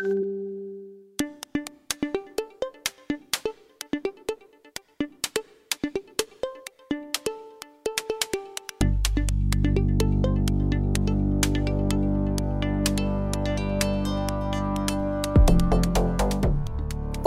Música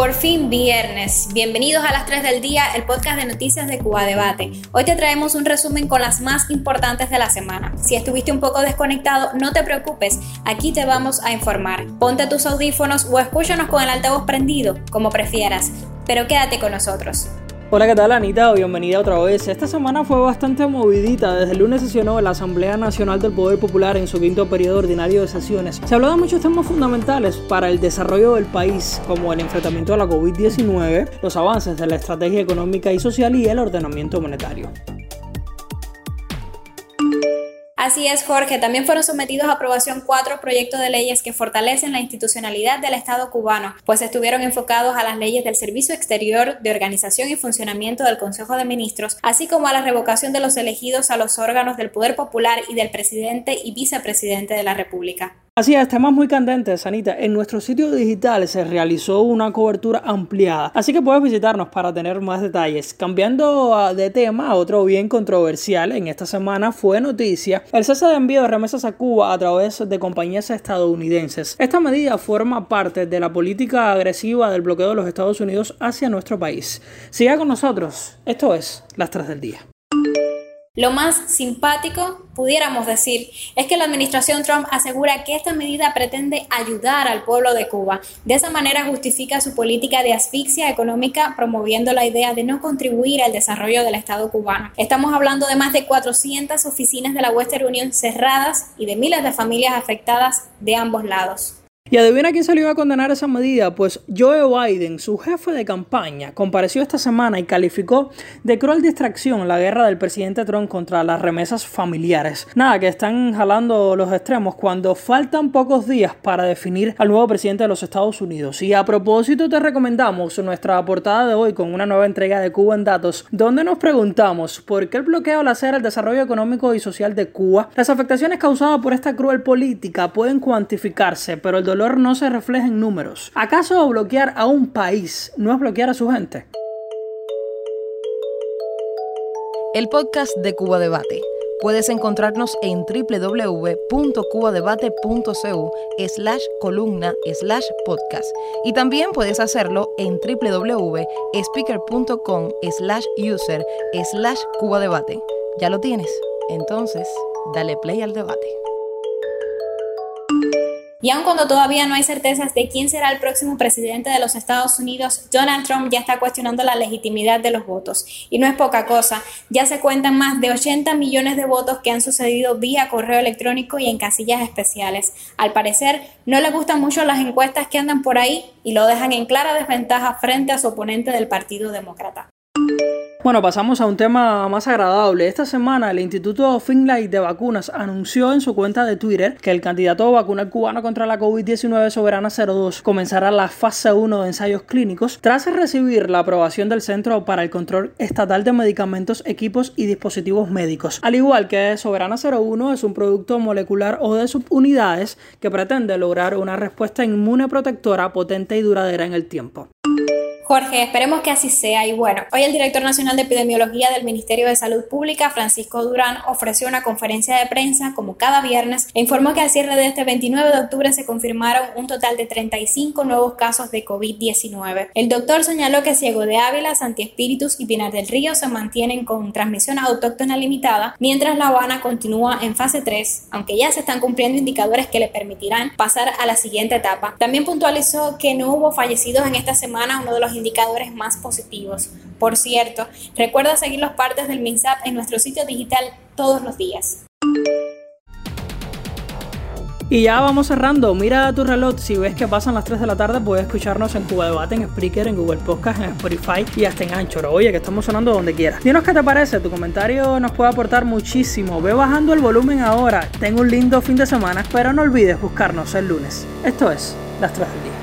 Por fin viernes. Bienvenidos a las 3 del día, el podcast de noticias de Cuba Debate. Hoy te traemos un resumen con las más importantes de la semana. Si estuviste un poco desconectado, no te preocupes, aquí te vamos a informar. Ponte tus audífonos o escúchanos con el altavoz prendido, como prefieras, pero quédate con nosotros. Hola, ¿qué tal Anita? Bienvenida otra vez. Esta semana fue bastante movidita. Desde el lunes sesionó la Asamblea Nacional del Poder Popular en su quinto periodo ordinario de sesiones. Se habló de muchos temas fundamentales para el desarrollo del país, como el enfrentamiento a la COVID-19, los avances de la estrategia económica y social y el ordenamiento monetario. Así es, Jorge. También fueron sometidos a aprobación cuatro proyectos de leyes que fortalecen la institucionalidad del Estado cubano, pues estuvieron enfocados a las leyes del Servicio Exterior, de organización y funcionamiento del Consejo de Ministros, así como a la revocación de los elegidos a los órganos del Poder Popular y del presidente y vicepresidente de la República. Así es, temas muy candentes, Anita. En nuestro sitio digital se realizó una cobertura ampliada, así que puedes visitarnos para tener más detalles. Cambiando ah, de tema, otro bien controversial en esta semana fue noticia el cese de envío de remesas a Cuba a través de compañías estadounidenses. Esta medida forma parte de la política agresiva del bloqueo de los Estados Unidos hacia nuestro país. Siga con nosotros, esto es Las 3 del Día. Lo más simpático, pudiéramos decir, es que la administración Trump asegura que esta medida pretende ayudar al pueblo de Cuba. De esa manera justifica su política de asfixia económica, promoviendo la idea de no contribuir al desarrollo del Estado cubano. Estamos hablando de más de 400 oficinas de la Western Union cerradas y de miles de familias afectadas de ambos lados. Y adivina quién salió a condenar esa medida, pues Joe Biden, su jefe de campaña, compareció esta semana y calificó de cruel distracción la guerra del presidente Trump contra las remesas familiares. Nada, que están jalando los extremos cuando faltan pocos días para definir al nuevo presidente de los Estados Unidos. Y a propósito te recomendamos nuestra portada de hoy con una nueva entrega de Cuba en Datos, donde nos preguntamos por qué el bloqueo al hacer el desarrollo económico y social de Cuba, las afectaciones causadas por esta cruel política pueden cuantificarse, pero el dolor no se refleja en números. ¿Acaso bloquear a un país no es bloquear a su gente? El podcast de Cuba Debate. Puedes encontrarnos en www.cubadebate.cu slash columna slash podcast y también puedes hacerlo en www.speaker.com slash user slash cubadebate. ¿Ya lo tienes? Entonces, dale play al debate. Y aun cuando todavía no hay certezas de quién será el próximo presidente de los Estados Unidos, Donald Trump ya está cuestionando la legitimidad de los votos. Y no es poca cosa, ya se cuentan más de 80 millones de votos que han sucedido vía correo electrónico y en casillas especiales. Al parecer, no le gustan mucho las encuestas que andan por ahí y lo dejan en clara desventaja frente a su oponente del Partido Demócrata. Bueno, pasamos a un tema más agradable. Esta semana el Instituto Finlay de Vacunas anunció en su cuenta de Twitter que el candidato vacunal cubano contra la COVID-19 Soberana 02 comenzará la fase 1 de ensayos clínicos tras recibir la aprobación del Centro para el Control Estatal de Medicamentos, Equipos y Dispositivos Médicos. Al igual que Soberana 01 es un producto molecular o de subunidades que pretende lograr una respuesta inmune protectora potente y duradera en el tiempo. Jorge, esperemos que así sea. Y bueno, hoy el director nacional de epidemiología del Ministerio de Salud Pública, Francisco Durán, ofreció una conferencia de prensa como cada viernes e informó que al cierre de este 29 de octubre se confirmaron un total de 35 nuevos casos de COVID-19. El doctor señaló que Ciego de Ávila, Santi Espíritus y Pinar del Río se mantienen con transmisión autóctona limitada, mientras La Habana continúa en fase 3, aunque ya se están cumpliendo indicadores que le permitirán pasar a la siguiente etapa. También puntualizó que no hubo fallecidos en esta semana, uno de los indicadores más positivos. Por cierto, recuerda seguir los partes del MINSAP en nuestro sitio digital todos los días. Y ya vamos cerrando. Mira tu reloj. Si ves que pasan las 3 de la tarde, puedes escucharnos en Cuba Debate, en Spreaker, en Google Podcast, en Spotify y hasta en Anchor. Oye, que estamos sonando donde quieras. Dinos qué te parece. Tu comentario nos puede aportar muchísimo. Ve bajando el volumen ahora. Tengo un lindo fin de semana, pero no olvides buscarnos el lunes. Esto es Las 3 del día.